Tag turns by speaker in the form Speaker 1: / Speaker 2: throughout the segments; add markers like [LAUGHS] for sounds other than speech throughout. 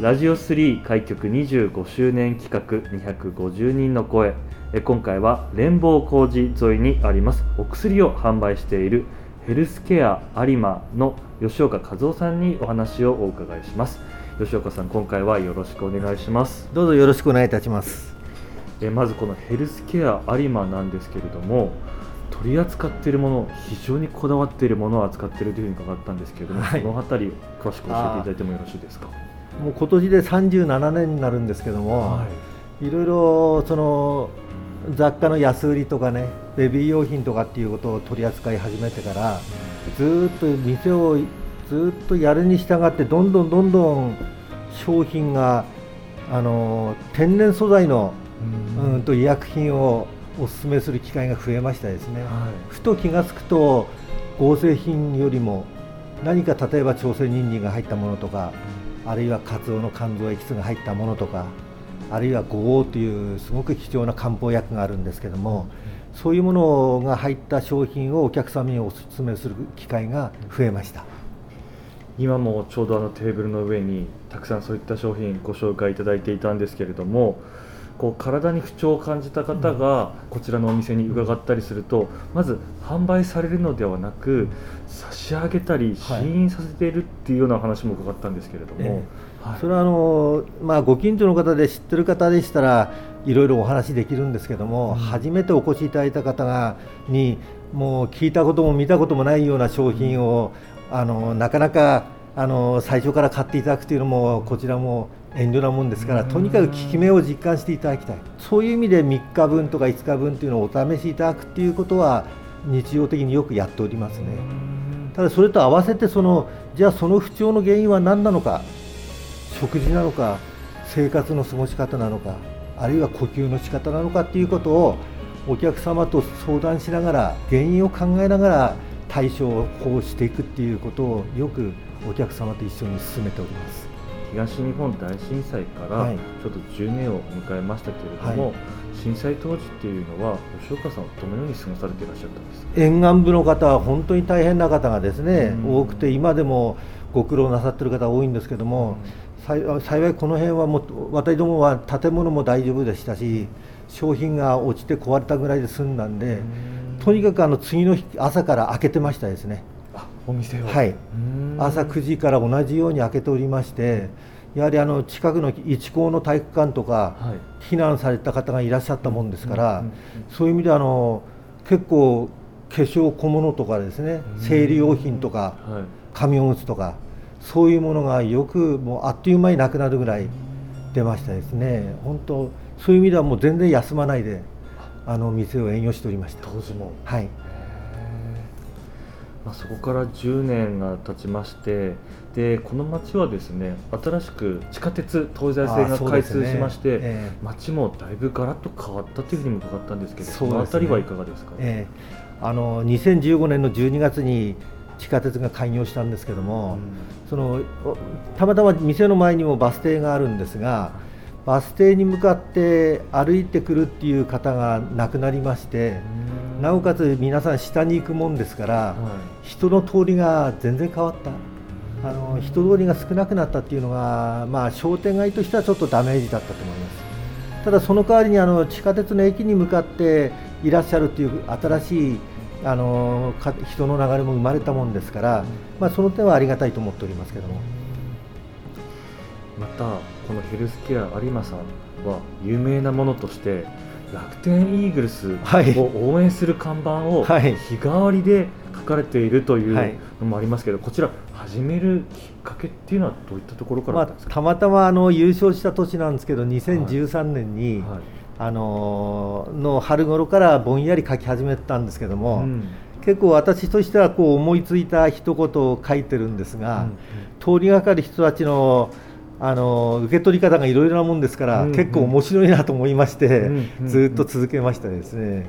Speaker 1: ラジオ3開局25周年企画250人の声。今回は連邦工事沿いにあります。お薬を販売しているヘルスケア有馬の吉岡和夫さんにお話をお伺いします。吉岡さん今回はよろしくお願いします。
Speaker 2: どうぞよろしくお願いいたします。
Speaker 1: えまずこのヘルスケア有馬なんですけれども取り扱っているもの非常にこだわっているものを扱っているというふうに伺ったんですけれども、はい、その辺り詳しく教えていただいてもよろしいですか？
Speaker 2: もう今年で37年になるんですけども、はい、いろいろその雑貨の安売りとかねベビー用品とかっていうことを取り扱い始めてからずっと店をずっとやるに従ってどんどんどんどん商品があの天然素材のうん。と医薬品をお勧めする機会が増えましたですね、はい、ふと気が付くと合成品よりも何か例えば朝鮮人参が入ったものとかあるいはカツオの肝臓エキスが入ったものとかあるいは五黄というすごく貴重な漢方薬があるんですけども、そういうものが入った商品をお客様にお勧めする機会が増えました。
Speaker 1: 今もちょうどあのテーブルの上にたくさんそういった商品ご紹介いただいていたんですけれどもこう体に不調を感じた方がこちらのお店に伺ったりするとまず販売されるのではなく差し上げたり試飲させているっていうような話も伺ったんですけれども、え
Speaker 2: はい、それはあの、まあ、ご近所の方で知ってる方でしたらいろいろお話できるんですけども、うん、初めてお越しいただいた方がにもう聞いたことも見たこともないような商品をあのなかなかあの最初から買っていただくというのもこちらも遠慮なもんですからとにかく効き目を実感していただきたい。そういう意味で3日分とか5日分というのをお試しいただくっていうことは日常的によくやっておりますねただそれと合わせてそのじゃあその不調の原因は何なのか食事なのか生活の過ごし方なのかあるいは呼吸の仕方なのかっていうことをお客様と相談しながら原因を考えながら対処をしていくっていうことをよくお客様と一緒に進めております。
Speaker 1: 東日本大震災からちょっと10年を迎えましたけれども、はい、震災当時っていうのは吉岡さんはどのように過ごされていらっしゃったんですか？
Speaker 2: 沿岸部の方は本当に大変な方がですね、多くて今でもご苦労なさってる方多いんですけども、幸いこの辺はもう私どもは建物も大丈夫でしたし商品が落ちて壊れたぐらいで済んだんでとにかくあの次の日朝から開けてましたですね。
Speaker 1: お店
Speaker 2: は、はい、朝9時から同じように開けておりましてやはりあの近くの一高の体育館とか、避難された方がいらっしゃったもんですから、そういう意味であの結構化粧小物とかですね生理用品とか、紙おむつとかそういうものがよくもうあっという間になくなるぐらい出ましたですね。本当そういう意味ではもう全然休まないであの店を営業しておりました。
Speaker 1: 当時も。
Speaker 2: はい
Speaker 1: まあ、そこから10年が経ちましてでこの町はですね新しく地下鉄東西線が開通しまして、ねえ。ー、町もだいぶガラッと変わったというふうにも伺ったんですけどそ、ね、の辺りはいかがですか、え
Speaker 2: ー、あの2015年の12月に地下鉄が開業したんですけども、うん、そのたまたま店の前にもバス停があるんですがバス停に向かって歩いてくるっていう方が亡くなりまして。うんなおかつ皆さん下に行くもんですから、はい、人の通りが全然変わった。あの人通りが少なくなったっていうのが、まあ、商店街としてはちょっとダメージだったと思います。ただその代わりにあの地下鉄の駅に向かっていらっしゃるっていう新しいあの人の流れも生まれたもんですから、まあ、その点はありがたいと思っておりますけども。
Speaker 1: またこのヘルスケア有馬さんは有名なものとして楽天イーグルスを応援する看板を日替わりで書かれているというのもありますけど、こちら始めるきっかけっていうのはどういったところから、まあ、
Speaker 2: たまたまあの優勝した年なんですけど2013年にあのの春頃からぼんやり書き始めたんですけども、うん、結構私としてはこう思いついた一言を書いてるんですが、うん、通りがかる人たちのあの受け取り方がいろいろなもんですから、うんうん、結構面白いなと思いまして、うんうん、ずっと続けましたですね。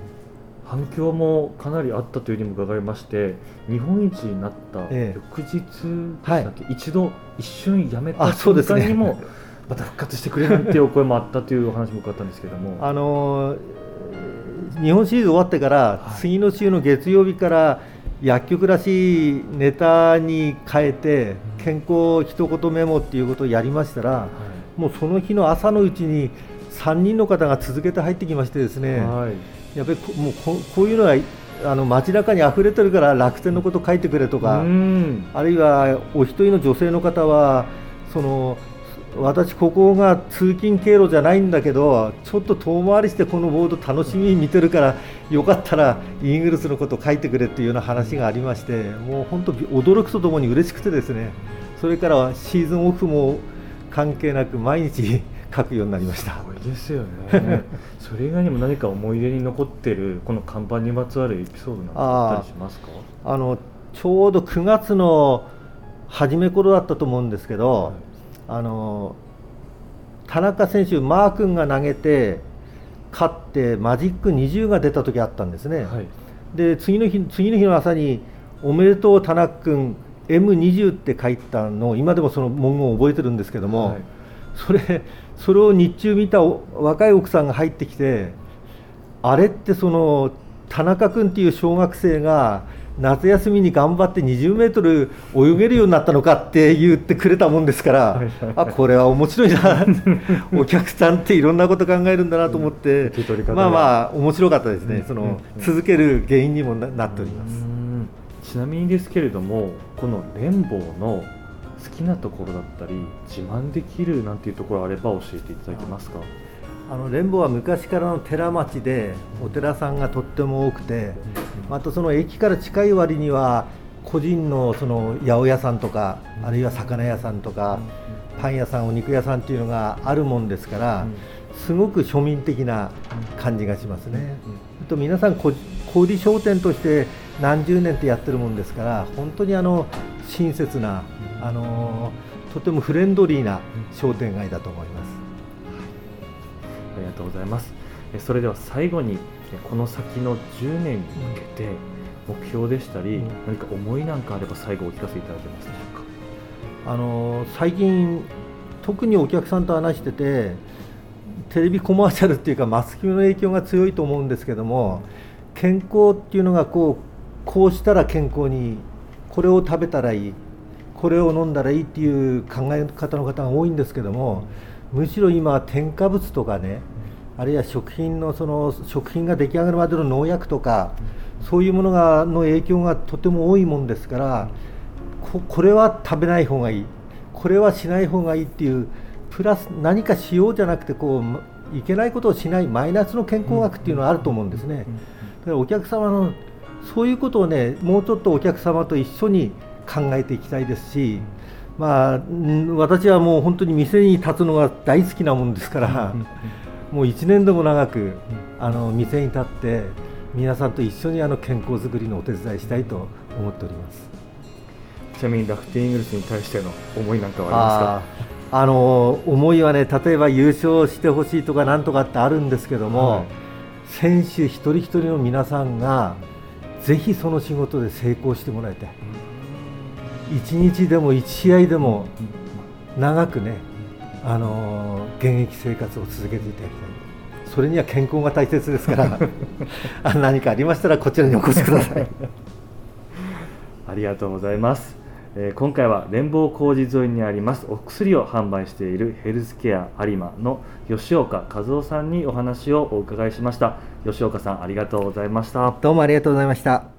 Speaker 1: 反響もかなりあったというふうにも伺いまして日本一になった翌日はい、一度一瞬やめた瞬間にも、また復活してくれなんていうお声もあったというお話も伺ったんですけども。
Speaker 2: あの日本シリーズ終わってから、はい、次の週の月曜日から薬局らしいネタに変えて、健康一言メモっていうことをやりましたら、はい、もうその日の朝のうちに3人の方が続けて入ってきましてですね、はい、やっぱりもうここういうのはあの街中に溢れてるから楽天のこと書いてくれとか、あるいはお一人の女性の方はその私、ここが通勤経路じゃないんだけど、ちょっと遠回りしてこのボード楽しみに見てるから、よかったらイーグルスのこと書いてくれっていうような話がありまして、もう本当、驚くとともに嬉しくてですね、それからはシーズンオフも関係なく毎日書くようになりました。
Speaker 1: すごいですよね。[LAUGHS] それ以外にも何か思い出に残ってるこの看板にまつわるエピソードなんかあったりしますか？
Speaker 2: あのちょうど9月の初め頃だったと思うんですけど、はいあの田中選手、マー君が投げて勝ってマジック20が出た時あったんですね、はい、で次の日次の日の朝におめでとう田中君 M20 って書いたのを今でもその文言を覚えてるんですけども、はい、それそれを日中見た若い奥さんが入ってきてあれってその田中君っていう小学生が夏休みに頑張って20メートル泳げるようになったのかって言ってくれたもんですから、あこれは面白いな、[LAUGHS] お客さんっていろんなこと考えるんだなと思って、まあまあ、面白かったですね、その続ける原因にもなっております。
Speaker 1: ちなみにですけれども、この連邦の好きなところだったり、自慢できるなんていうところあれば教えていただけますか？
Speaker 2: あの連邦は昔からの寺町でお寺さんがとっても多くて、またその駅から近い割には個人のその八百屋さんとかあるいは魚屋さんとかパン屋さんお肉屋さんっていうのがあるもんですからすごく庶民的な感じがしますね。と皆さん小売商店として何十年ってやってるもんですから本当にあの親切なあのとてもフレンドリーな商店街だと思います。
Speaker 1: ありがとうございます。それでは最後にこの先の10年に向けて目標でしたり、何か思いなんかあれば最後お聞かせいただけますでしょ
Speaker 2: うか？あの最近特にお客さんと話しててテレビコマーシャルっていうかマスコミの影響が強いと思うんですけども健康っていうのがこうこうしたら健康にこれを食べたらいいこれを飲んだらいいっていう考え方の方が多いんですけども、むしろ今添加物とかねあるいは食品のその食品が出来上がるまでの農薬とかそういうものがの影響がとても多いもんですからここれは食べない方がいいこれはしない方がいいっていうプラス何かしようじゃなくてこういけないことをしないマイナスの健康学っていうのはあると思うんですね。だからお客様のそういうことをねもうちょっとお客様と一緒に考えていきたいですしまあ、私はもう本当に店に立つのが大好きなもんですから、もう1年でも長くあの店に立って皆さんと一緒にあの健康づくりのお手伝いしたいと思っております。
Speaker 1: ちなみに楽天イーグルスに対しての思いなんかはあります
Speaker 2: か？あの思いはね例えば優勝してほしいとかなんとかってあるんですけども、はい、選手一人一人の皆さんがぜひその仕事で成功してもらいたい。1日でも1試合でも長くね、あの現役生活を続けていただきたい。それには健康が大切ですから [LAUGHS] 何かありましたらこちらにお越しください。[LAUGHS]
Speaker 1: ありがとうございます、えー、今回は連邦工事沿いにありますお薬を販売しているヘルスケア有馬の吉岡和夫さんにお話をお伺いしました。吉岡さんありがとうございました。
Speaker 2: どうもありがとうございました